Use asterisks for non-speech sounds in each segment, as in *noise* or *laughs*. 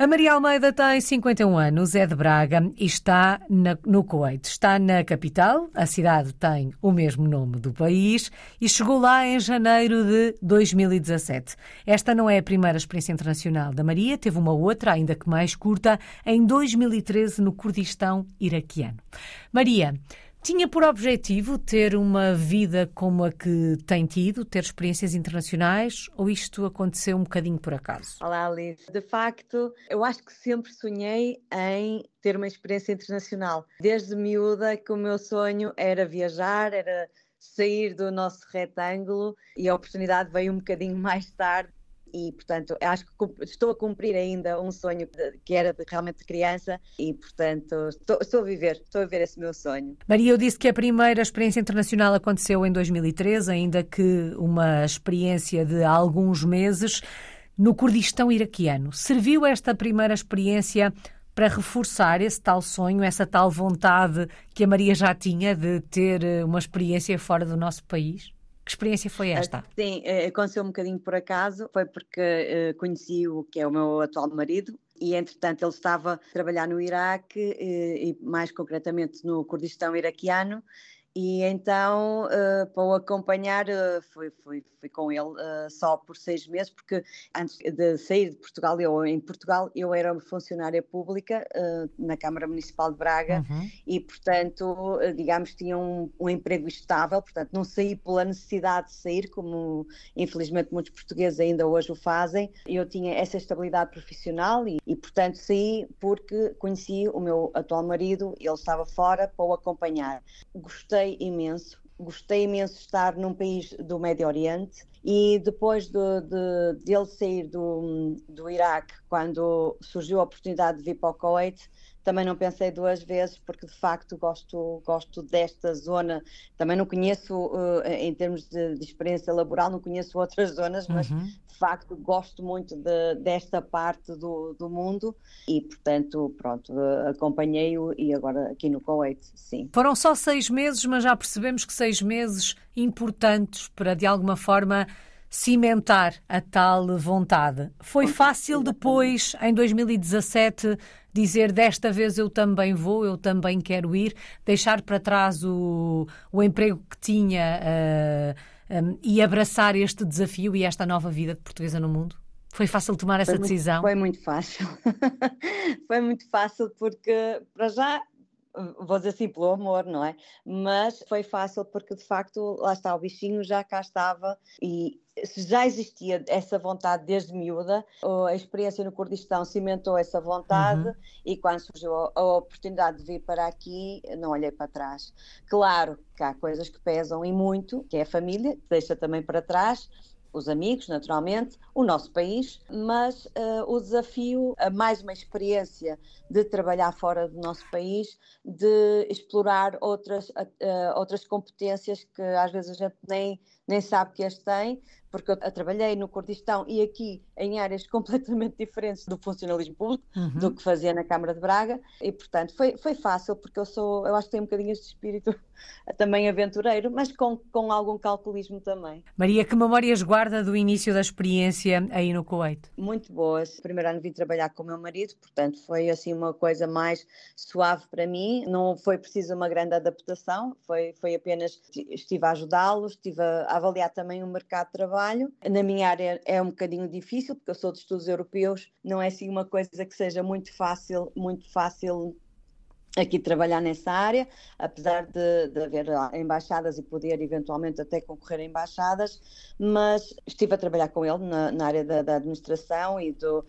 A Maria Almeida tem 51 anos, é de Braga e está na, no Kuwait. Está na capital, a cidade tem o mesmo nome do país e chegou lá em janeiro de 2017. Esta não é a primeira experiência internacional da Maria, teve uma outra, ainda que mais curta, em 2013 no Kurdistão iraquiano. Maria, tinha por objetivo ter uma vida como a que tem tido, ter experiências internacionais, ou isto aconteceu um bocadinho por acaso? Olá, Alice. De facto, eu acho que sempre sonhei em ter uma experiência internacional. Desde miúda que o meu sonho era viajar, era sair do nosso retângulo e a oportunidade veio um bocadinho *laughs* mais tarde e, portanto, acho que estou a cumprir ainda um sonho que era de, realmente de criança e, portanto, estou, estou, a viver, estou a viver esse meu sonho. Maria, eu disse que a primeira experiência internacional aconteceu em 2013, ainda que uma experiência de alguns meses no Kurdistão iraquiano. Serviu esta primeira experiência para reforçar esse tal sonho, essa tal vontade que a Maria já tinha de ter uma experiência fora do nosso país? Que experiência foi esta? Sim, eh, aconteceu um bocadinho por acaso, foi porque uh, conheci o que é o meu atual marido e entretanto ele estava a trabalhar no Iraque uh, e mais concretamente no Kurdistão iraquiano e então, uh, para o acompanhar, uh, fui, fui, fui com ele uh, só por seis meses, porque antes de sair de Portugal, eu em Portugal, eu era funcionária pública na Câmara Municipal de Braga uhum. e, portanto, digamos, tinha um, um, emprego estável, portanto, não saí pela necessidade de sair, como infelizmente muitos portugueses ainda hoje o fazem. Eu tinha essa estabilidade profissional e, e portanto, saí porque conheci o meu atual marido, ele estava fora para o acompanhar. Gostei gostei imenso. Gostei imenso de estar num país do Médio Oriente e depois de, de, de ele sair do, do Iraque, quando surgiu a oportunidade de vir para o Kuwait, também não pensei duas vezes, porque de facto gosto, gosto desta zona. Também não conheço, uh, em termos de, de, experiência laboral, não conheço outras *laughs* zonas, mas uhum. de facto gosto muito de, desta parte do, do mundo e, portanto, pronto, uh, acompanhei-o e agora aqui no Kuwait, sim. Foram só seis meses, mas já percebemos que seis meses importantes para, de alguma forma, cimentar a tal vontade. Foi fácil depois, em 2017, dizer desta vez eu também vou, eu também quero ir, deixar para trás o, o emprego que tinha uh, eh, um, eh, e abraçar este desafio e esta nova vida de portuguesa no mundo? Foi fácil tomar essa foi decisão? Muito, foi muito fácil. *laughs* foi muito fácil porque, para já, vou dizer assim, pelo amor, não é? Mas foi fácil porque de facto lá está o bichinho, já cá estava e já existia essa vontade desde miúda, a experiência no Kurdistão cimentou essa vontade uhum. e quando surgiu a oportunidade de vir para aqui, não olhei para trás. Claro que há coisas que pesam e muito, que é a família, que deixa também para trás, os amigos, naturalmente, o nosso país, mas uh, o desafio, a mais uma experiência de trabalhar fora do nosso país, de explorar outras, uh, outras competências que às vezes a gente nem, nem sabe que as tem, porque eu trabalhei no Kurdistão e aqui em áreas *laughs* completamente diferentes do funcionalismo público uhum. do que fazia na Câmara de Braga. E portanto foi, foi fácil porque eu sou eu acho que tenho um bocadinho este espírito *laughs* também aventureiro mas com, com algum calculismo também. Maria que memórias guarda do início da experiência aí no Kuwait? Muito boas. Primeiro ano vim trabalhar com o meu marido portanto foi assim uma coisa mais suave para mim. Não foi preciso uma grande adaptação foi foi apenas estive a ajudá-los estive a avaliar também o mercado de trabalho. Na minha área é um bocadinho difícil, porque eu sou de estudos europeus, não é assim uma coisa que seja muito fácil, muito fácil aqui trabalhar nessa área, apesar de, de, haver embaixadas e poder eventualmente até concorrer a embaixadas, mas estive a trabalhar com ele na, na área da, da, administração e do,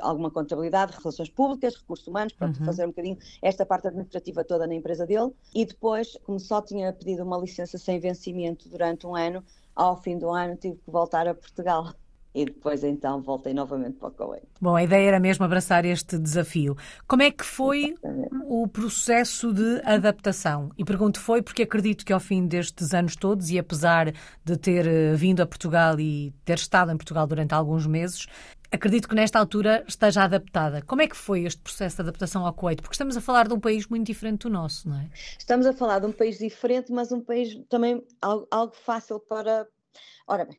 alguma contabilidade, relações públicas, recursos humanos, para uhum. fazer um bocadinho esta parte administrativa toda na empresa dele. E depois, como só tinha pedido uma licença sem vencimento durante um ano, ao fim do ano tive que voltar a Portugal. E depois então voltei novamente para o Kuwait. Bom, a ideia era mesmo abraçar este desafio. Como é que foi Exatamente. o processo de adaptação? E pergunto foi porque acredito que ao fim destes anos todos, e apesar de ter eh, vindo a Portugal e ter estado em Portugal durante alguns meses, acredito que nesta altura esteja adaptada. Como é que foi este processo de adaptação ao Kuwait? Porque estamos a falar de um país muito diferente do nosso, não é? Estamos a falar de um país diferente, mas um país também algo, algo fácil para. Ora bem,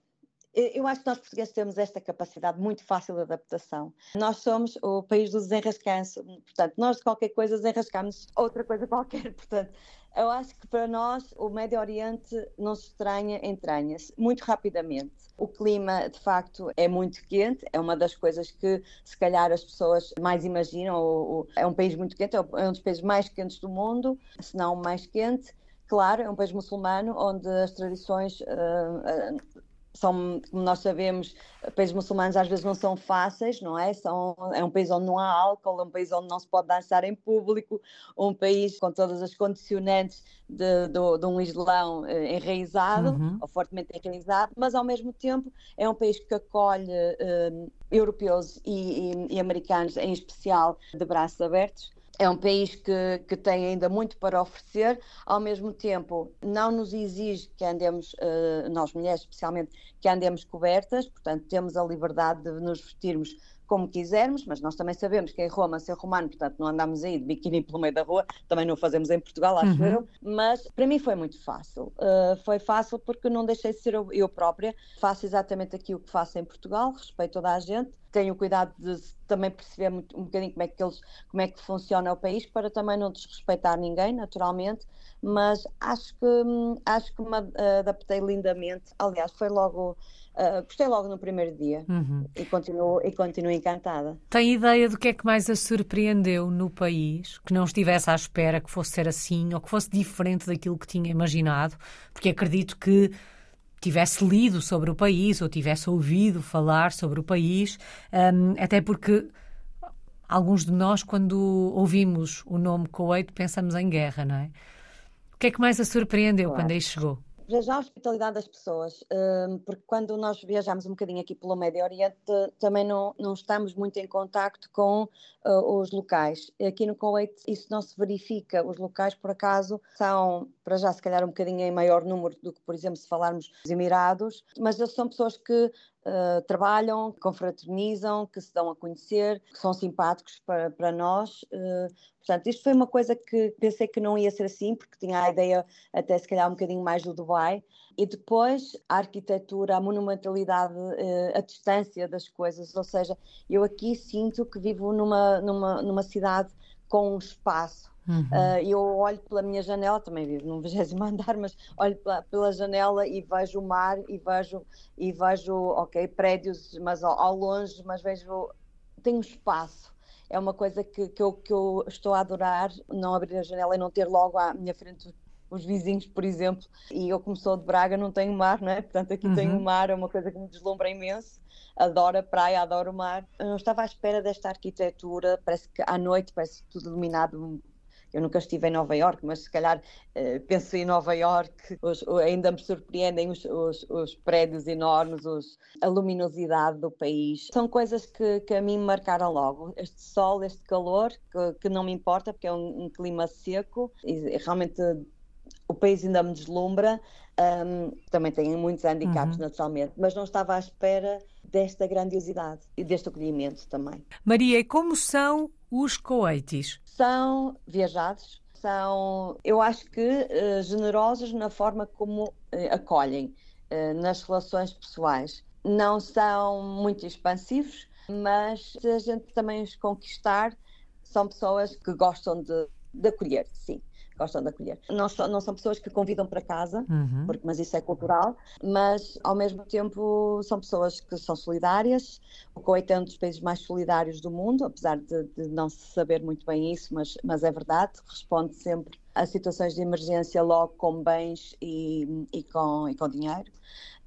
Eu acho que nós portugueses temos esta capacidade muito fácil de adaptação. Nós somos o país do desenrascanço, portanto, nós de qualquer coisa desenrascamos outra coisa qualquer, *laughs* portanto, eu acho que para nós o Médio Oriente não se estranha, entranha-se muito rapidamente. O clima, de facto, é muito quente, é uma das coisas que se calhar as pessoas mais imaginam. É um país muito quente, é, é um dos países mais quentes do mundo, se não o mais quente. Claro, é um país muçulmano onde as tradições uh, são, como nós sabemos, países muçulmanos às vezes não são fáceis, não é? São, é um país onde não há álcool, é um país onde não se pode dançar em público, um país com todas as condicionantes de, de, de um Islão eh, enraizado, uhum. ou fortemente enraizado, mas ao mesmo tempo é um país que acolhe eh, europeus e, e, e americanos, em especial, de braços abertos é um país que, que tem ainda muito para oferecer, ao mesmo tempo não nos exige que andemos, uh, nós mulheres especialmente, que andemos cobertas, portanto temos a liberdade de nos vestirmos como quisermos, mas nós também sabemos que em Roma, ser romano, portanto não andamos aí de biquíni pelo meio da rua, também não o fazemos em Portugal, acho uhum. eu, mas para mim foi muito fácil. Uh, foi fácil porque não deixei de ser eu, eu própria, faço exatamente aquilo que faço em Portugal, respeito toda a gente, tenho cuidado de também perceber muito, um bocadinho como é que eles, como é que funciona o país para também não desrespeitar ninguém, naturalmente, mas acho que hum, acho que me adaptei lindamente. Aliás, foi logo uh, gostei logo no primeiro dia uhum. e continuo e continuo encantada. Tem ideia do que é que mais a surpreendeu no país, que não estivesse à espera que fosse ser assim ou que fosse diferente daquilo que tinha imaginado? Porque acredito que tivesse lido sobre o país ou tivesse ouvido falar sobre o país, um, até porque alguns de nós, quando ouvimos o nome Kuwait, pensamos em guerra, não é? O que é que mais a surpreendeu claro. quando aí chegou? Para já a hospitalidade das pessoas, hum, porque quando nós viajamos um bocadinho aqui pelo Médio Oriente, também não, não estamos muito em contacto com uh, os locais. Aqui no Kuwait isso não se verifica. Os locais, por acaso, são, para já, se calhar um bocadinho em maior número do que, por exemplo, se falarmos dos Emirados, mas são pessoas que Uh, trabalham, confraternizam, que se dão a conhecer, que são simpáticos para, para nós. Uh, portanto, isto foi uma coisa que pensei que não ia ser assim, porque tinha a ideia até se calhar um bocadinho mais do Dubai. E depois a arquitetura, a monumentalidade, uh, a distância das coisas, ou seja, eu aqui sinto que vivo numa, numa, numa cidade com um espaço Uhum. Uh, eu olho pela minha janela, também vivo num vigésimo *laughs* andar, mas olho pela, pela, janela e vejo o mar e vejo, e vejo ok, prédios, mas ao, ao longe, mas vejo, tem um espaço. É uma coisa que, que, eu, que eu estou a adorar, não abrir a janela e não ter logo à minha frente os vizinhos, por exemplo. E eu, como sou de Braga, não tenho mar, não é? Portanto, aqui uhum. tenho o mar, é uma coisa que me deslumbra imenso. Adoro a praia, adoro o mar. Eu não estava à espera desta arquitetura, parece que à noite parece tudo iluminado eu nunca estive em Nova York, mas se calhar uh, penso em Nova York, os, ainda me surpreendem os, os, os prédios enormes, a luminosidade do país. São coisas que, que, a mim me marcaram logo. Este sol, este calor, que, que não me importa, porque é um, um clima seco e realmente o país ainda me deslumbra. Um, também tem muitos handicaps, uhum. naturalmente, mas não estava à espera desta grandiosidade e deste acolhimento também. Maria, e como são os coites? São viajados, são, eu acho que, uh, generosos na forma como uh, acolhem uh, nas relações pessoais. Não são muito expansivos, mas se a gente também os conquistar, são pessoas que gostam de, de acolher, sim gostam de acolher. Não, não são pessoas que convidam para casa, uhum. porque, mas isso é cultural, mas ao mesmo tempo são pessoas que são solidárias. O Kuwait é um dos países mais solidários do mundo, apesar de, de não se saber muito bem isso, mas, mas é verdade, responde sempre a situações de emergência logo com bens e, e, com, e com dinheiro.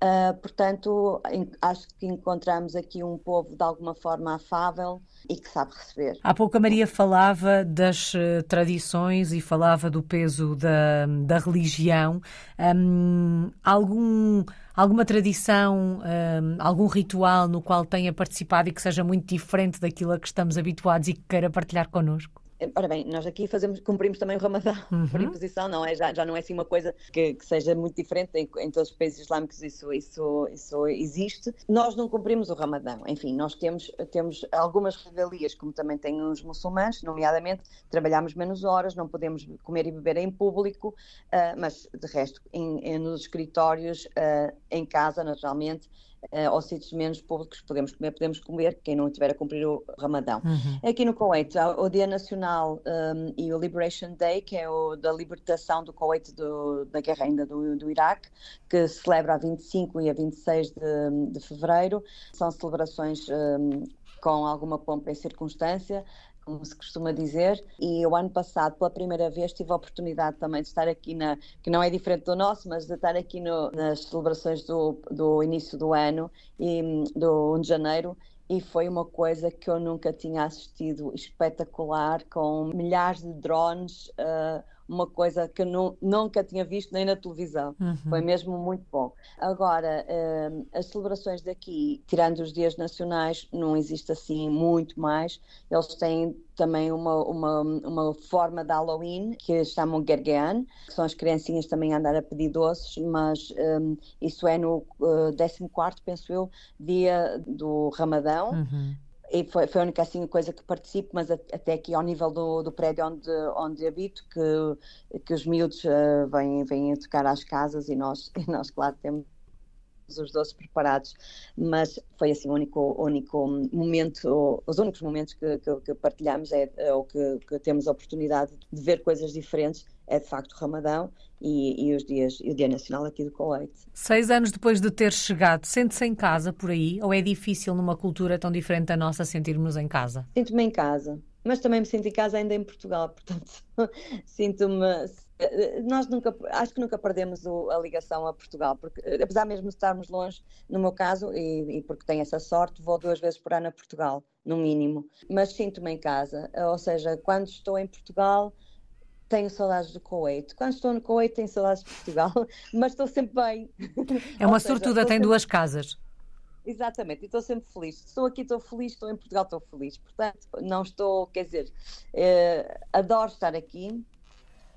Uh, portanto, acho que encontramos aqui um povo de alguma forma afável e que sabe receber. Há pouco a Maria falava das uh, tradições e falava do peso da, da religião. Um, algum, alguma tradição, um, algum ritual no qual tenha participado e que seja muito diferente daquilo a que estamos habituados e que queira partilhar connosco? Ora bem, nós aqui fazemos, cumprimos também o Ramadão *laughs* uhum. por imposição, não é? Já, já não é assim uma coisa que, que seja muito diferente em, em, todos os países islâmicos, isso, isso, isso existe. Nós não cumprimos o Ramadão, enfim, nós temos, temos algumas regalias, como também têm os muçulmanos, nomeadamente trabalhamos menos horas, não podemos comer e beber em público, uh, mas de resto, em, em, nos escritórios, uh, em casa, naturalmente, uh, aos sítios menos públicos podemos comer, podemos comer, quem não estiver a cumprir o Ramadão. Uhum. Aqui no Kuwait, o Dia Nacional um, e o Liberation Day, que é o da libertação do Kuwait do, da guerra ainda do, do Iraque, que se celebra a 25 e a 26 de, de fevereiro, são celebrações um, com alguma pompa e circunstância como se costuma dizer, e o ano passado, pela primeira vez, tive a oportunidade também de estar aqui na, que não é diferente do nosso, mas de estar aqui no, nas celebrações do, do início do ano, e, do 1 de janeiro, e foi uma coisa que eu nunca tinha assistido, espetacular, com milhares de drones, uh, uma coisa que eu nunca tinha visto nem na televisão. Uhum. Foi mesmo muito bom. Agora, uh, as celebrações daqui, tirando os dias nacionais, não existe assim muito mais. Eles têm também uma, uma, uma forma de Halloween que chamam Gergean, que são as criancinhas também a andar a pedir doces, mas um, isso é no uh, 14, penso eu, dia do Ramadão. Uhum e foi, foi a única assim, coisa que participo, mas até aqui ao nível do, do prédio onde, onde habito, que, que os miúdos uh, vêm, vêm tocar às casas e nós, *laughs* e nós, claro, temos os doces preparados, mas foi assim o único, único momento, os únicos momentos que, que, que partilhamos é, é, ou que, que, temos a oportunidade de ver coisas diferentes é de facto o Ramadão e, e, os dias, e o Dia Nacional aqui do Kuwait. Seis anos depois de ter chegado, sente-se em casa por aí ou é difícil numa cultura tão diferente da nossa sentirmos em casa? Sinto-me em casa, mas também me sinto em casa ainda em Portugal, *laughs* portanto sinto-me nós nunca, acho que nunca perdemos o, a ligação a Portugal, porque apesar mesmo de estarmos longe, no meu caso, e, e, porque tenho essa sorte, vou duas vezes por ano a Portugal, no mínimo, mas sinto-me em casa, ou seja, quando estou em Portugal tenho saudades do Kuwait. Quando estou no Kuwait, tenho saudades de Portugal, *laughs* mas estou sempre bem. É *laughs* uma seja, sortuda, tem sempre... duas casas. Exatamente, e estou sempre feliz. Estou aqui, estou feliz, estou em Portugal, estou feliz. Portanto, não estou, quer dizer, eh, adoro estar aqui,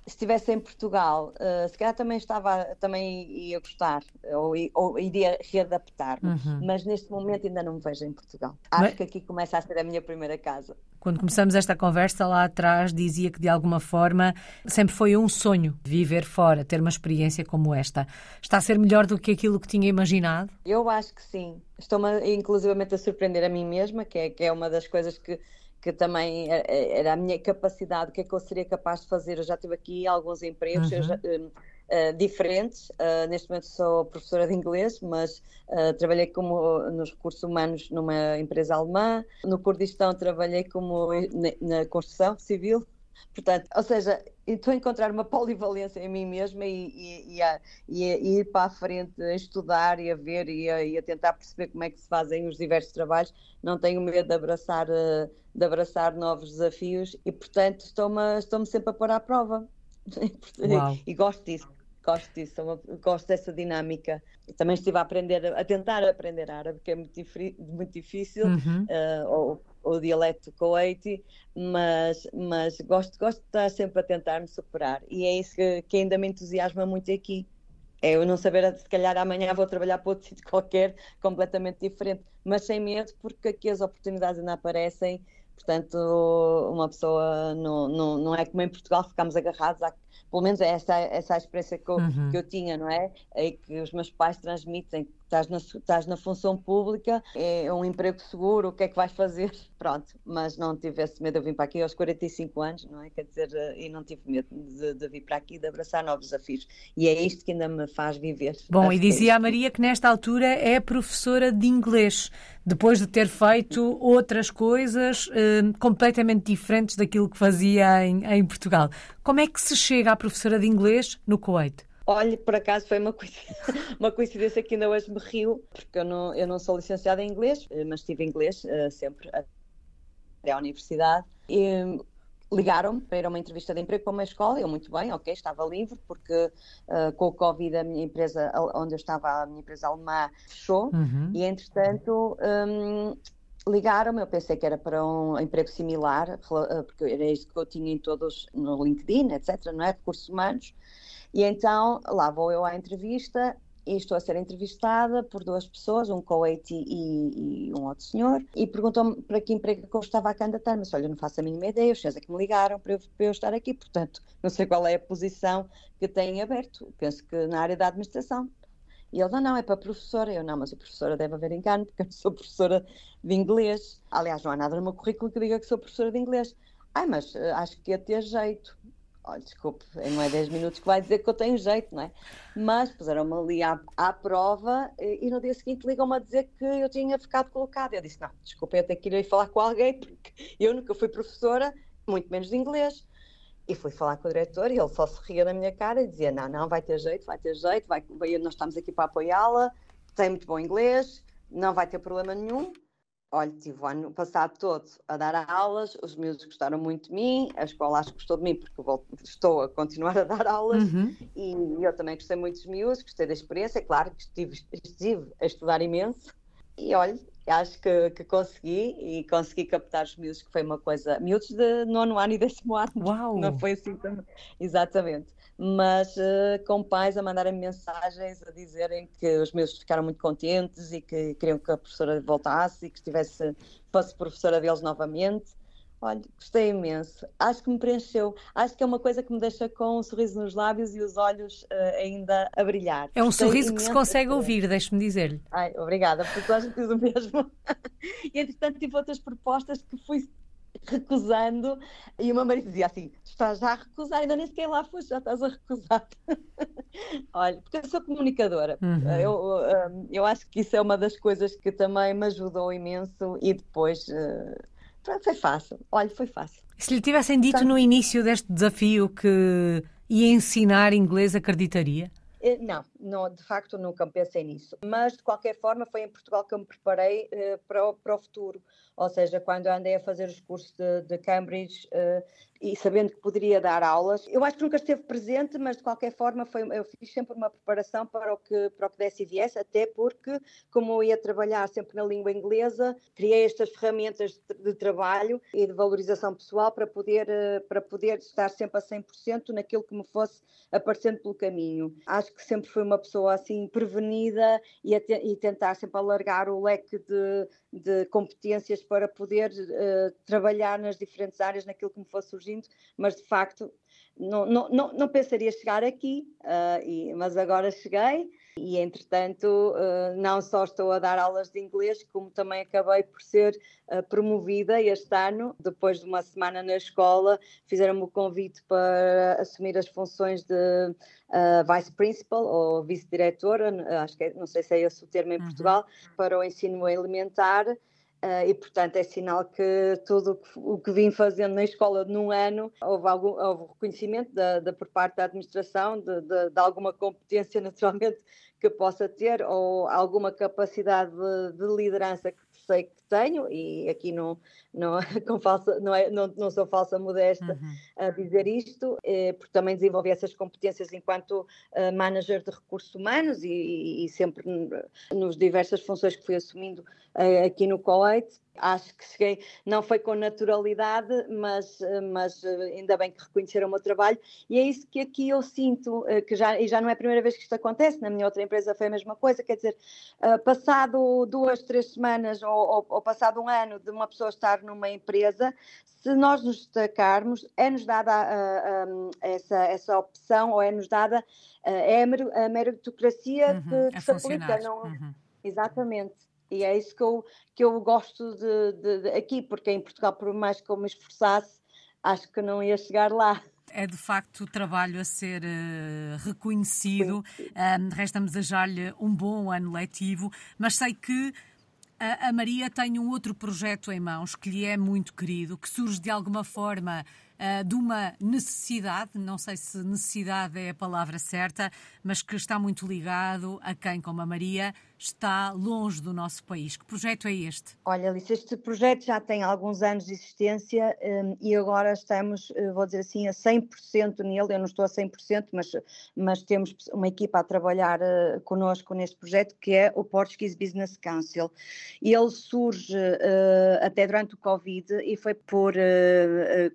se estivesse em Portugal, uh, se calhar também estava, também ia gostar, ou, ou iria readaptar, uhum. mas neste momento ainda não me vejo em Portugal. Acho mas... que aqui começa a ser a minha primeira casa. Quando começamos esta conversa lá atrás, dizia que de alguma forma sempre foi um sonho viver fora, ter uma experiência como esta. Está a ser melhor do que aquilo que tinha imaginado? Eu acho que sim. Estou-me inclusivamente a surpreender a mim mesma, que é, que é uma das coisas que que também era a minha capacidade, o que é que eu seria capaz de fazer. Eu já tive aqui alguns empregos uhum. já, uh, diferentes. Uh, neste momento sou professora de inglês, mas uh, trabalhei como nos recursos humanos numa empresa alemã. No Kurdistão trabalhei como na, na construção civil. Portanto, ou seja, estou a encontrar uma polivalência em mim mesma e, e, e, a, e, a, ir para a frente a estudar e a ver e a, e a, tentar perceber como é que se fazem os diversos trabalhos. Não tenho medo de abraçar, eh, de abraçar novos desafios e, portanto, estou-me estou sempre a pôr à prova. *laughs* e gosto disso. Gosto disso, gosto dessa dinâmica. Também estive a aprender, a tentar aprender árabe, que é muito, muito difícil, uhum. uh, ou o dialeto coeite, mas, mas gosto, gosto de estar sempre a tentar me superar e é isso que, que ainda me entusiasma muito aqui. É eu não saber, se calhar amanhã vou trabalhar para outro *laughs* sítio qualquer, completamente diferente, mas sem medo, porque aqui as oportunidades ainda aparecem. Portanto, uma pessoa não, não, não é como em Portugal, ficamos agarrados à pelo menos é essa, essa a experiência que eu, uhum. que eu tinha, não é? É que os meus pais transmitem estás na, estás na função pública, é um emprego seguro, o que é que vais fazer? *laughs* Pronto, mas não tive esse medo, eu vim para aqui aos 45 anos, não é? Quer dizer, eh, e não tive medo de, de vir para aqui, de abraçar novos desafios. E é isto que ainda me faz viver. Bom, e dizia a Maria que nesta altura é professora de inglês, depois de ter feito outras coisas eh, completamente diferentes daquilo que fazia em, em Portugal. Como é que se chega à professora de inglês no Kuwait? Olha, por acaso foi uma, coincidência, *laughs* uma coincidência que ainda hoje me rio, porque eu não, eu não sou licenciada em inglês, eh, mas tive inglês uh, sempre até à universidade. E ligaram-me para ir a uma entrevista de emprego para uma escola, eu muito bem, ok, estava livre, porque uh, com o Covid a minha empresa, onde eu estava, a minha empresa alemã fechou, uhum. e entretanto um, ligaram-me, eu pensei que era para um emprego similar, porque era isso que eu tinha em todos, no LinkedIn, etc, não é, recursos humanos, e então lá vou eu à entrevista e estou a ser entrevistada por duas pessoas, um Kuwaiti e, e, um outro senhor, e perguntou-me para que emprego que eu estava a candidatar, mas olha, não faço a mínima ideia, os senhores é que me ligaram para eu, para eu, estar aqui, portanto, não sei qual é a posição que têm aberto, penso que na área da administração. E ele, não, não, é para professora. Eu, não, mas a professora deve haver engano, porque eu sou professora de inglês. Aliás, não há nada no meu currículo que diga que sou professora de inglês. Ai, mas uh, acho que ia ter jeito. Desculpe, não é 10 minutos que vai dizer que eu tenho jeito, não é? Mas puseram-me ali à, à prova e, e, no dia seguinte ligam-me a dizer que eu tinha ficado colocada. Eu disse, não, desculpe, eu tenho que ir falar com alguém, *laughs* porque eu nunca fui professora, muito menos de inglês. E fui falar com o diretor e ele só se ria na minha cara e dizia: Não, não, vai ter jeito, vai ter jeito, vai, nós estamos aqui para apoiá-la, tem muito bom inglês, não vai ter problema nenhum. Olha, tive o ano passado todo a dar aulas, os meus gostaram muito de mim, a escola acho que gostou de mim porque estou a continuar a dar aulas uhum. e eu também gostei muito dos miúdos, gostei da experiência, claro que estive, estive a estudar imenso e olha, acho que, que, consegui e consegui captar os miúdos, que foi uma coisa. Miúdos de nono ano e décimo ano. *laughs* Uau! Não foi assim também. Exatamente. Mas uh, com pais a mandarem mensagens a dizerem que os meus ficaram muito contentes e que queriam que a professora voltasse e que estivesse, fosse professora deles novamente. Olha, gostei imenso. Acho que me preencheu. Acho que é uma coisa que me deixa com um sorriso nos lábios e os olhos uh, ainda a brilhar. É um gostei sorriso que se consegue ouvir, deixe-me dizer-lhe. Ai, obrigada, porque a gente diz o mesmo. *laughs* e entretanto tive outras propostas que fui recusando e o meu marido dizia assim: estás já a recusar, ainda nem sequer lá foste, já estás a recusar. *laughs* Olha, porque eu sou comunicadora, uhum. eu, eh, eu acho que isso é uma das coisas que também me ajudou imenso e depois. Uh, foi fácil. Olha, foi fácil. Se lhe tivessem dito no início deste desafio que ia ensinar inglês, acreditaria? Eh, não, não, de facto nunca pensei nisso. Mas, de qualquer forma, foi em Portugal que eu me preparei uh, para, o, para o futuro. Ou seja, quando andei a fazer os cursos de, de Cambridge, uh, e sabendo que poderia dar aulas. Eu acho que nunca esteve presente, mas de qualquer forma foi, eu fiz sempre uma preparação para o que para o que desse e viesse, até porque como eu ia trabalhar sempre na língua inglesa, criei estas ferramentas de, de trabalho e de valorização pessoal para poder eh, para poder estar sempre a 100% naquilo que me fosse aparecendo pelo caminho. Acho que sempre fui uma pessoa assim prevenida e, te, e tentar sempre alargar o leque de, de competências para poder uh, trabalhar nas diferentes áreas naquilo que me fosse surgindo mas de facto não, não, não, não pensaria chegar aqui, uh, e, mas agora cheguei e entretanto uh, não só estou a dar aulas de inglês, como também acabei por ser uh, promovida este ano, depois de uma semana na escola, fizeram-me o convite para assumir as funções de Vice Principal ou Vice-Diretora, acho que é, não sei se é esse o termo em uhum. Portugal, para o ensino elementar. Uh, e, portanto, é sinal que tudo o que vim fazendo na escola num ano houve, algum, houve reconhecimento da, da, por parte da administração de, de, de, alguma competência, *laughs* naturalmente, que possa ter ou alguma capacidade de, de liderança que sei que tenho, e aqui não, não, *laughs* com falsa, não, é, não, não sou falsa modesta uhum. a dizer isto, eh, porque também desenvolvi essas competências enquanto uh, manager de recursos humanos e, e, sempre nos diversas funções que fui assumindo uh, aqui no Kuwait. Acho que cheguei, não foi com naturalidade, mas, mas ainda bem que reconheceram o meu trabalho, e é isso que aqui eu sinto, que já, e já não é a primeira vez que isto acontece, na minha outra empresa foi a mesma coisa, quer dizer, passado duas, três semanas ou, ou, ou passado um ano de uma pessoa estar numa empresa, se nós nos destacarmos, é-nos dada essa, essa opção ou é-nos dada é a meritocracia uhum, que, que se aplica. Não... Uhum. Exatamente. E é isso que eu, que eu gosto de, de, de, aqui, porque em Portugal, por mais que eu me esforçasse, acho que não ia chegar lá é de facto o trabalho a ser uh, reconhecido. Um, Resta-me desejar-lhe um bom ano letivo, mas sei que a, Maria tem um outro projeto em mãos que lhe é muito querido, que surge de alguma forma uh, de uma necessidade, não sei se necessidade é a palavra certa, mas que está muito ligado a quem, como a Maria, está longe do nosso país. Que projeto é este? Olha, Alice, este projeto já tem alguns anos de existência um, e agora estamos, eh, vou dizer assim, a 100% nele. Eu não estou a 100%, mas, mas temos uma equipa a trabalhar uh, connosco neste projeto, que é o Portuguese Business Council. Ele surge uh, até durante o Covid e foi por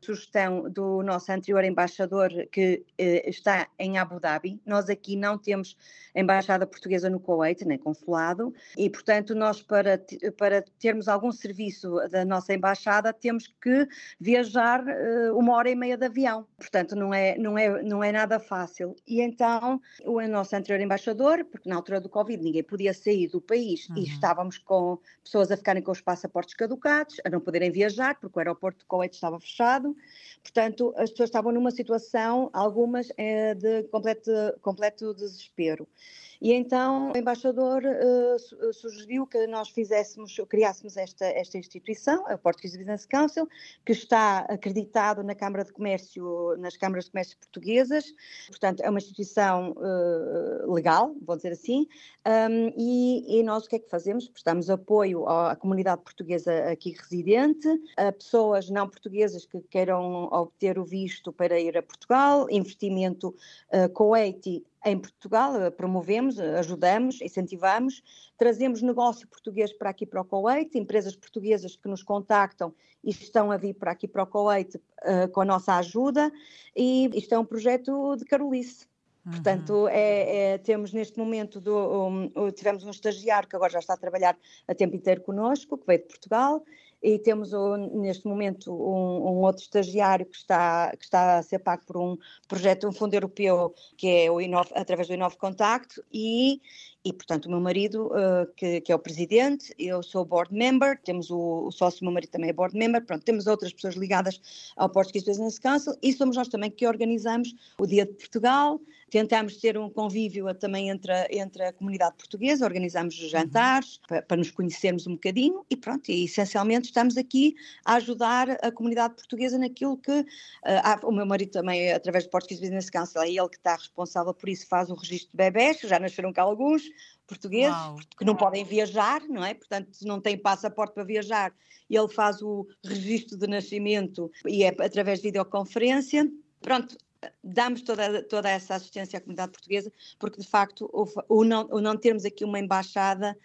sugestão do nosso anterior embaixador, que está em Abu Dhabi. Nós aqui não temos embaixada portuguesa no Kuwait, nem consulado e, portanto, nós para, para termos algum serviço da nossa embaixada temos que viajar uh, uma hora e meia de avião. Portanto, não é, não é, não é nada fácil. E então, o nosso anterior embaixador, porque na altura do Covid ninguém podia sair do país uhum. e estávamos com pessoas a ficarem com os passaportes caducados, a não poderem viajar, porque o aeroporto de Coete estava fechado. Portanto, as pessoas estavam numa situação, algumas, eh, de completo, completo desespero. E então o embaixador uh, sugeriu que nós fizéssemos, criássemos esta, esta instituição, a Portuguese Business Council, que está acreditado na Câmara de Comércio, nas câmaras de comércio portuguesas, portanto é uma instituição uh, legal, vou dizer assim, um, e, e, nós o que é que fazemos? Prestamos apoio à comunidade portuguesa aqui residente, a pessoas não portuguesas que queiram obter o visto para ir a Portugal, investimento uh, Kuwaiti em Portugal, eh, promovemos, eh, ajudamos, incentivamos, trazemos negócio português para aqui para o Kuwait, empresas portuguesas que nos contactam e estão a vir para aqui para o Kuwait uh, com a nossa ajuda, e isto é um projeto de Carolice. Uhum. Portanto, é, é, temos neste momento, do, um, tivemos um estagiário que agora já está a trabalhar a tempo inteiro connosco, que veio de Portugal, e temos neste momento um, um, outro estagiário que está, que está a ser pago por um projeto, um fundo europeu, que é o Inov, através do Inove Contacto, e, e portanto o meu marido, uh, que, que, é o presidente, eu sou board member, temos o, o sócio, o meu marido também é board member, pronto, temos outras pessoas ligadas ao Portuguese Business Council, e somos nós também que organizamos o Dia de Portugal, Tentamos ter um convívio também entre a, entre a comunidade portuguesa, organizamos jantares uhum. para, para, nos conhecermos um bocadinho e pronto, e essencialmente estamos aqui a ajudar a comunidade portuguesa naquilo que uh, há, o meu marido também, através do Portuguese Business Council, é ele que está responsável por isso, faz o registro de bebés, já nasceram cá alguns, portugueses Uau. que não podem viajar, não é? Portanto, não têm passaporte para viajar, ele faz o registro de nascimento e é através de videoconferência. Pronto, damos toda, toda essa assistência à comunidade portuguesa, porque de facto o, o, não, o não termos aqui uma embaixada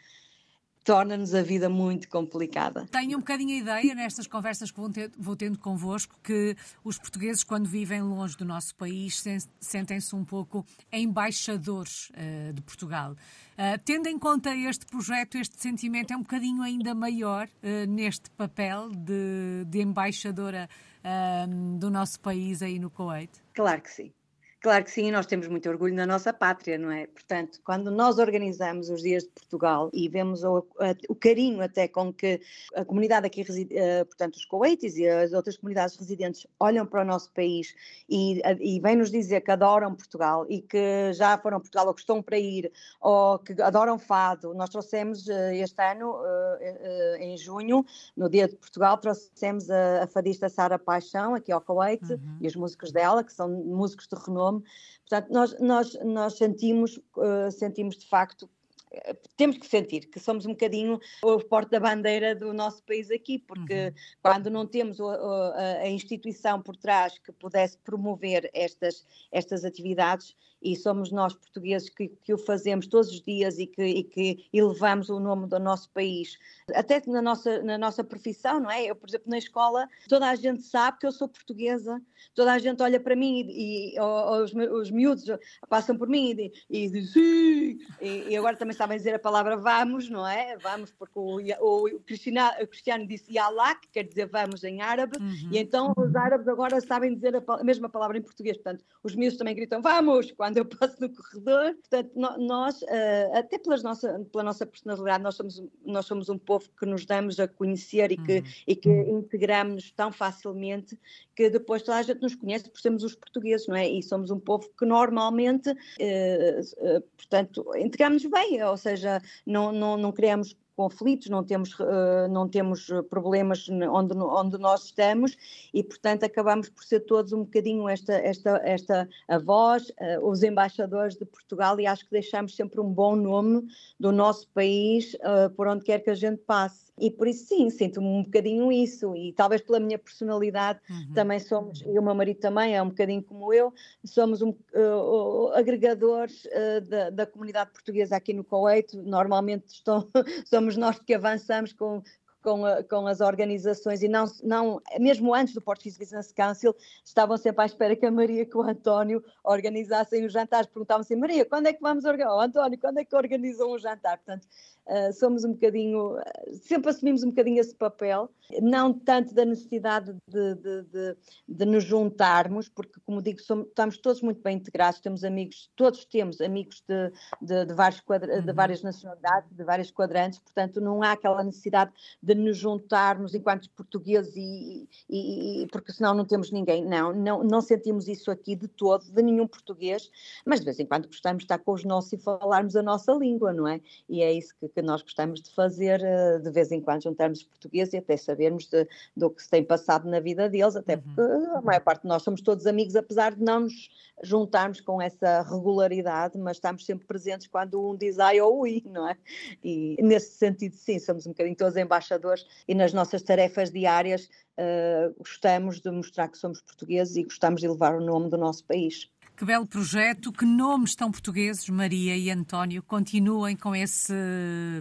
torna-nos a vida muito complicada. Tenho um bocadinho a ideia, nestas conversas que vou, ter, vou tendo convosco, que os portugueses, quando vivem longe do nosso país, sentem-se um pouco embaixadores uh, de Portugal. Uh, tendo em conta este projeto, este sentimento é um bocadinho ainda maior uh, neste papel de, de embaixadora do nosso país aí no Kuwait? Claro que sim. Claro que sim, nós temos muito orgulho na nossa pátria, não é? Portanto, quando nós organizamos os Dias de Portugal e vemos o, o carinho até com que a comunidade aqui, reside, uh, portanto, os coetes e as outras comunidades residentes olham para o nosso país e, e vêm-nos dizer que adoram Portugal e que já foram a Portugal ou que estão para ir ou que adoram fado. Nós trouxemos uh, este ano, uh, em junho, no Dia de Portugal, trouxemos a, a fadista Sara Paixão aqui ao Kuwait uhum. e os músicos dela, que são músicos de renome nome. Portanto, nós, nós, nós sentimos, uh, sentimos de facto temos que sentir que somos um bocadinho o porta-bandeira do nosso país aqui, porque uhum. quando não temos a, a, instituição por trás que pudesse promover estas, estas atividades, e somos nós portugueses que, que o fazemos todos os dias e que, e que elevamos o nome do nosso país. Até na nossa, na nossa profissão, não é? Eu, por exemplo, na escola, toda a gente sabe que eu sou portuguesa, toda a gente olha para mim e, e os, os miúdos passam por mim e, e dizem e, e, agora também sabem dizer a palavra vamos, não é? Vamos, porque o, o, o, cristiano, o cristiano disse Yalá, que quer dizer vamos em árabe, uhum. e então os árabes agora sabem dizer a, a mesma palavra em português, portanto, os miúdos também gritam vamos, quando quando eu passo no corredor. Portanto, nós, eh, até pelas nossa, pela nossa personalidade, nós somos, nós somos um povo que nos damos a conhecer e que, uhum. e que integramos-nos tão facilmente que depois toda a gente nos conhece por sermos os portugueses, não é? E somos um povo que normalmente, eh, eh, portanto, integramos-nos bem, ou seja, não, não, não criamos conflitos, não temos, uh, não temos eh, problemas onde, onde nós estamos e, portanto, acabamos por ser todos um bocadinho esta, esta, esta a voz, uh, os embaixadores de Portugal e acho que deixamos sempre um bom nome do nosso país por onde quer que a gente passe. E por isso, sim, sinto-me um bocadinho isso, e talvez pela minha personalidade uhum. também somos, e o meu marido também é um bocadinho como eu, somos um, uh, agregadores uh, da, da, comunidade portuguesa aqui no Kuwait. Normalmente estão, *laughs* somos nós que avançamos com, com, com as organizações e não, não, mesmo antes do Portuguese Business Council, estavam sempre à espera que a Maria e que o António organizassem os jantares. Perguntavam assim, Maria, quando é que vamos organizar? Oh, António, quando é que organizam o jantar? Portanto, uh, somos um bocadinho, sempre assumimos um bocadinho esse papel, não tanto da necessidade de, de, de, de nos juntarmos, porque, como digo, somos, estamos todos muito bem integrados, temos amigos, todos temos amigos de, de, vários quadra, de uhum. várias nacionalidades, de vários quadrantes, portanto, não há aquela necessidade de nos juntarmos enquanto portugueses e, e, e, porque senão não temos ninguém. Não, não, não sentimos isso aqui de todo, de nenhum português, mas de vez em quando gostamos de estar com os nossos e falarmos a nossa língua, não é? E é isso que, que nós gostamos de fazer, eh, de vez em quando juntarmos portugueses e até sabermos de, do que se tem passado na vida deles, até uhum. porque a maior parte de nós somos todos amigos, apesar de não nos juntarmos com essa regularidade, mas estamos sempre presentes quando um diz ai ou ui, não é? E nesse sentido, sim, somos um bocadinho todos embaixadores e nas nossas tarefas diárias uh, gostamos de mostrar que somos portugueses e gostamos de levar o nome do nosso país. Que belo projeto, que nomes tão portugueses, Maria e António. Continuem com esse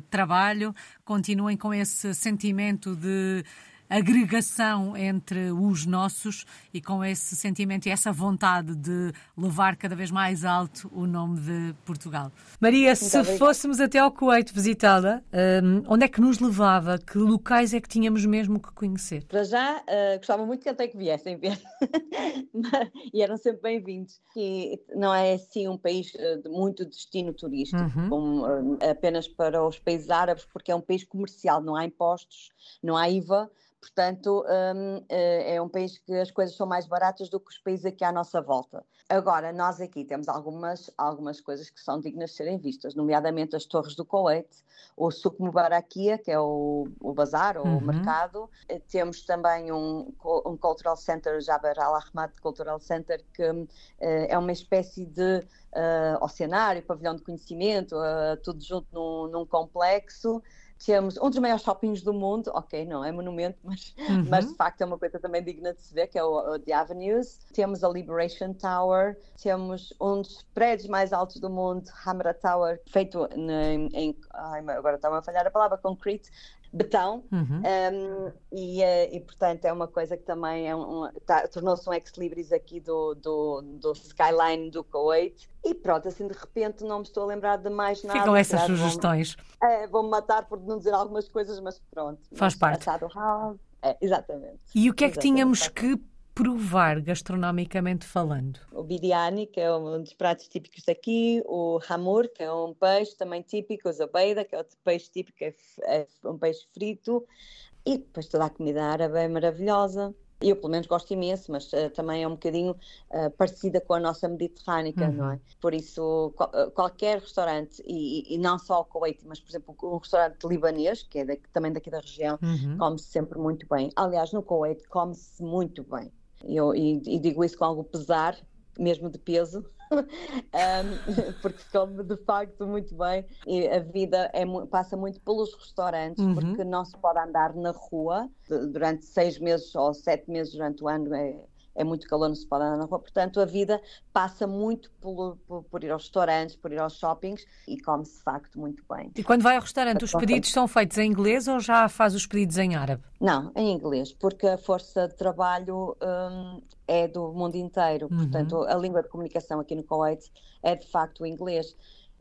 trabalho, continuem com esse sentimento de agregação entre os nossos e com esse sentimento e essa vontade de levar cada vez mais alto o nome de Portugal. Maria, Muito se obrigado. fôssemos até ao Coeito visitá-la, um, onde é que nos levava? Que locais é que tínhamos mesmo que conhecer? Para já, uh, gostava muito que até que viessem ver *laughs* e eram sempre bem-vindos. E não é assim um país uh, de muito destino turístico, uhum. uh, apenas para os países árabes, porque é um país comercial, não há impostos, não há IVA. Portanto, um, eh, é um país que as coisas são mais baratas do que os países aqui à nossa volta. Agora, nós aqui temos algumas, algumas coisas que são dignas de serem vistas, nomeadamente as Torres do Kuwait, o Souk Mubarakia, que é o, o bazar, ou uhum. o mercado. Eh, temos também um, um Cultural Center, Jaber Al-Ahmad Cultural Center, que uh, é uma espécie de uh, oceanário, pavilhão de conhecimento, uh, tudo junto num, num complexo temos um dos maiores shoppings do mundo, ok, não é monumento, mas, uhum. mas de facto é uma coisa também digna de se ver, que é o, o The Avenues. Temos a Liberation Tower, temos um dos prédios mais altos do mundo, Hamra Tower, feito em, em ai, agora está a falhar a palavra, concrete, betão uhum. um, e, eh, e, portanto é uma coisa que também é um, tá, tornou-se um ex-libris aqui do, do, do, skyline do Kuwait e pronto, assim de repente não me estou a lembrar de mais nada. Ficam essas sugestões. Vou-me é, vou matar por não dizer algumas coisas, mas pronto. Faz parte. É, exatamente. E o que é que tínhamos que provar gastronomicamente falando? O biryani, que é um dos pratos típicos daqui, o hamur, que é um peixe também típico, o zabeida, que é outro peixe típico, é, é um peixe frito, e depois toda a comida árabe é maravilhosa. Eu, pelo menos, gosto imenso, mas uh, também é um bocadinho uh, parecida com a nossa mediterrânica, uhum. não é? Por isso, uh, qualquer restaurante, e, e, não só o Kuwait, mas, por exemplo, um restaurante libanês, que é daqui, também daqui da região, uhum. come-se sempre muito bem. Aliás, no Kuwait come-se muito bem. Eu, e, e digo isso com algum pesar, mesmo de peso, *laughs* um, porque come de facto muito bem. E a vida é, passa muito pelos restaurantes, uhum. porque não se pode andar na rua durante seis meses ou sete meses durante o ano. É, é muito calor, não se pode andar na rua, portanto a vida passa muito por, por, por ir aos restaurantes, por ir aos shoppings e come-se de facto muito bem. E quando vai ao restaurante, os pedidos são feitos em inglês ou já faz os pedidos em árabe? Não, em inglês, porque a força de trabalho um, é do mundo inteiro, uhum. portanto a língua de comunicação aqui no Kuwait é de facto o inglês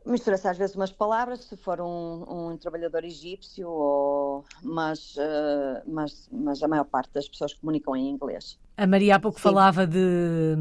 mistura-se às vezes umas palavras, se for um, um trabalhador egípcio, ou, mas, uh, mas, mas a maior parte das pessoas comunicam em inglês. A Maria há pouco Sim. falava de,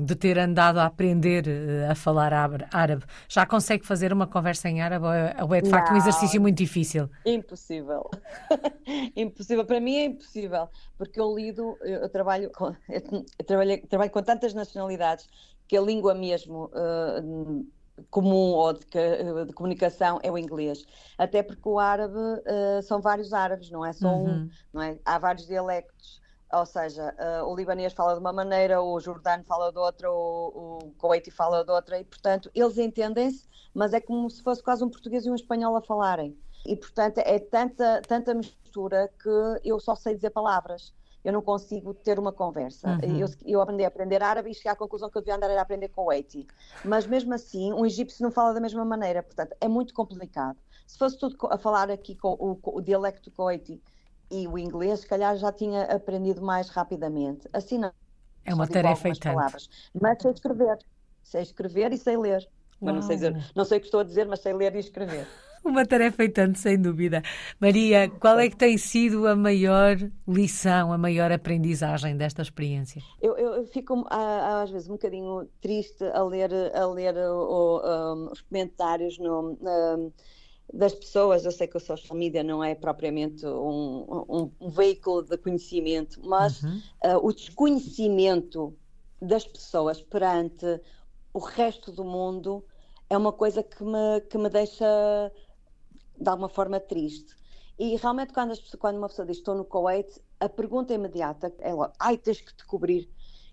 de ter andado a aprender eh, a falar árabe. Já consegue fazer uma conversa em árabe é, ou é de facto Não, um exercício muito difícil? Impossível. *laughs* impossível. Para mim é impossível, porque eu lido, eu trabalho com, *laughs* eu trabalho, trabalho com tantas nacionalidades que a língua mesmo uh, comum ou de, de, comunicação é o inglês. Até porque o árabe uh, são vários árabes, não é só uhum. um, não é? Há vários dialectos. Ou seja, uh, o libanês fala de uma maneira, o jordano fala de outra, o, o kuwaiti fala de outra, e portanto eles entendem-se, mas é como se fosse quase um português e um espanhol a falarem. E portanto é tanta, tanta mistura que eu só sei dizer palavras eu não consigo ter uma conversa. Uhum. Eu, eu aprendi a aprender árabe e cheguei à conclusão que eu devia andar a aprender kuwaiti. Mas mesmo assim, um egípcio não fala da mesma maneira, portanto, é muito complicado. Se fosse tudo a falar aqui com o, com o dialecto kuwaiti, e o inglês, se calhar, já tinha aprendido mais rapidamente. Assim não. É uma tarefa e palavras, Mas sei escrever. Sei escrever e sei ler. Mas não sei dizer, não sei o que estou a dizer, mas sei ler e escrever. Uma tarefa e tanto, sem dúvida. Maria, qual é que tem sido a maior lição, a maior aprendizagem desta experiência? Eu, eu fico às vezes um bocadinho triste a ler, a ler o, um, os comentários no, um, das pessoas. Eu sei que o social media não é propriamente um, um, veículo de conhecimento, mas uhum. uh, o desconhecimento das pessoas perante o resto do mundo é uma coisa que me, que me deixa de alguma forma triste. E realmente, quando, as, quando uma pessoa diz estou no Kuwait, a pergunta imediata é logo: ai, tens que descobrir.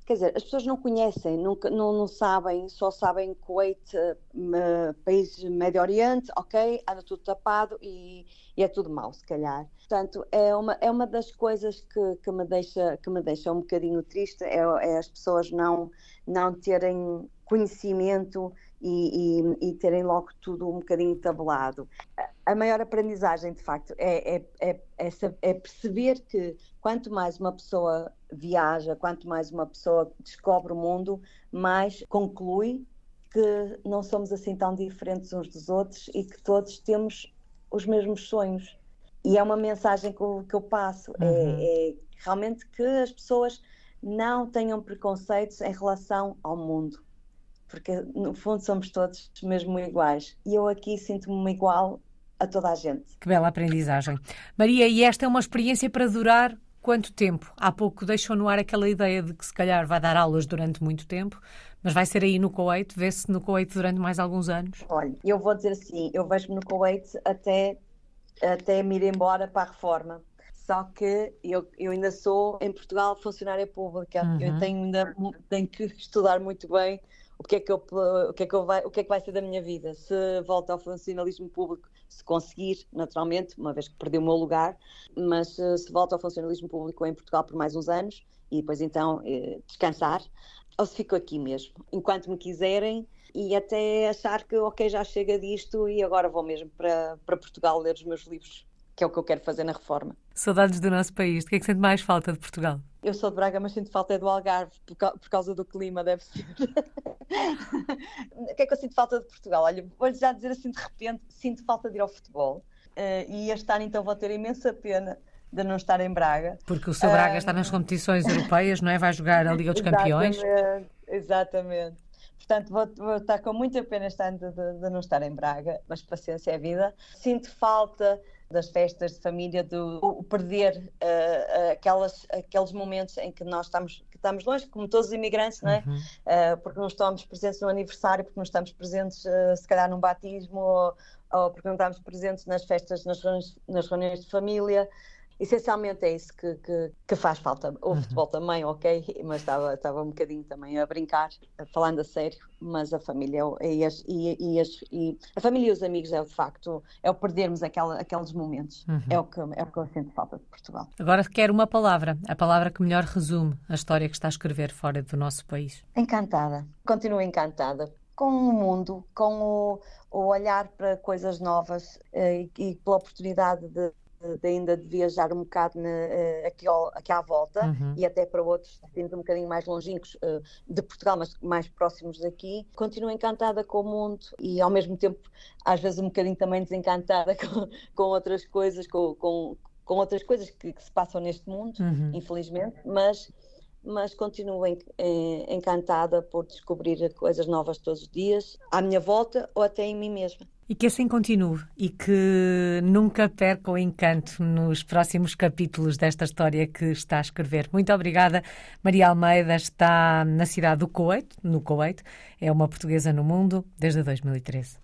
Quer dizer, as pessoas não conhecem, nunca, não, não sabem, só sabem Kuwait, uh, país Médio Oriente, ok, anda tudo tapado e, e, é tudo mau, se calhar. Portanto, é uma, é uma das coisas que, que, me deixa, que me deixa um bocadinho triste, é, é as pessoas não, não terem conhecimento e, e, e, terem logo tudo um bocadinho tabelado. A maior aprendizagem, de facto, é, é, é, é, perceber que quanto mais uma pessoa viaja, quanto mais uma pessoa descobre o mundo, mais conclui que não somos assim tão diferentes uns dos outros e que todos temos os mesmos sonhos. E é uma mensagem que eu, que eu passo: é, uhum. é, é realmente que as pessoas não tenham preconceitos em relação ao mundo porque no fundo somos todos mesmo iguais. E eu aqui sinto-me igual a toda a gente. Que bela aprendizagem. Maria, e esta é uma experiência para durar quanto tempo? Há pouco deixou no ar aquela ideia de que se calhar vai dar aulas durante muito tempo, mas vai ser aí no Kuwait? Vê-se no Kuwait durante mais alguns anos? Olha, eu vou dizer assim, eu vejo-me no Kuwait até, até me ir embora para a reforma. Só que eu, eu ainda sou, em Portugal, funcionária pública. Uhum. Eu tenho, ainda, tenho que estudar muito bem o que é que eu, o que é que eu vai, o que é que vai ser da minha vida? Se volto ao funcionalismo público se conseguir naturalmente uma vez que perdi o meu lugar mas eh, se volto ao funcionalismo público em Portugal por mais uns anos e depois então eh, descansar ou se fico aqui mesmo enquanto me quiserem e até achar que ok já chega disto e agora vou mesmo para, para Portugal ler os meus livros que é o que eu quero fazer na reforma. Saudades do nosso país. De que é que sente mais falta de Portugal? Eu sou de Braga, mas sinto falta é do Algarve, por, por causa do clima, deve ser. *laughs* o que é que eu sinto falta de Portugal? Olha, vou-lhe já dizer assim de repente, sinto falta de ir ao futebol. Uh, e este ano então vou ter imensa pena de não estar em Braga. Porque o seu Braga uh, está nas competições europeias, não é? Vai jogar a Liga dos Campeões. Exatamente. exatamente. Portanto, vou, vou, estar com muita pena este ano de, de, de, não estar em Braga, mas paciência é vida. Sinto falta das festas de família, do perder uh, aquelas, aqueles momentos em que nós estamos, que estamos longe, como todos os imigrantes, não é? Uhum. Uh, porque não estamos presentes no aniversário, porque não estamos presentes, uh, se calhar, num batismo, ou, ou, porque não estamos presentes nas festas, nas reuniões, nas reuniões de família essencialmente é isso que, que, que faz falta. O uhum. futebol também, ok, mas estava, estava um bocadinho também a brincar, falando a sério, mas a família e, as, e, e, as, e, a família e os amigos é de facto, é o perdermos aquela, aqueles momentos, uhum. é, o que, é o que eu sinto falta de Portugal. Agora quero uma palavra, a palavra que melhor resume a história que está a escrever fora do nosso país. Encantada, continuo encantada com o mundo, com o, o olhar para coisas novas eh, e, e pela oportunidade de de ainda de viajar um bocado na, uh, aqui, ao, aqui à volta uhum. e até para outros destinos um bocadinho mais longínquos uh, de Portugal, mas mais próximos daqui. Continuo encantada com o mundo e ao mesmo tempo às vezes um bocadinho também desencantada *laughs* com, com outras coisas, com, com, com outras coisas que, que, se passam neste mundo, uhum. infelizmente, mas mas continuo encantada por descobrir coisas novas todos os dias, à minha volta ou até em mim mesma. E que assim continue e que nunca perca o encanto nos próximos capítulos desta história que está a escrever. Muito obrigada. Maria Almeida está na cidade do Kuwait, no Kuwait, é uma portuguesa no mundo desde 2013.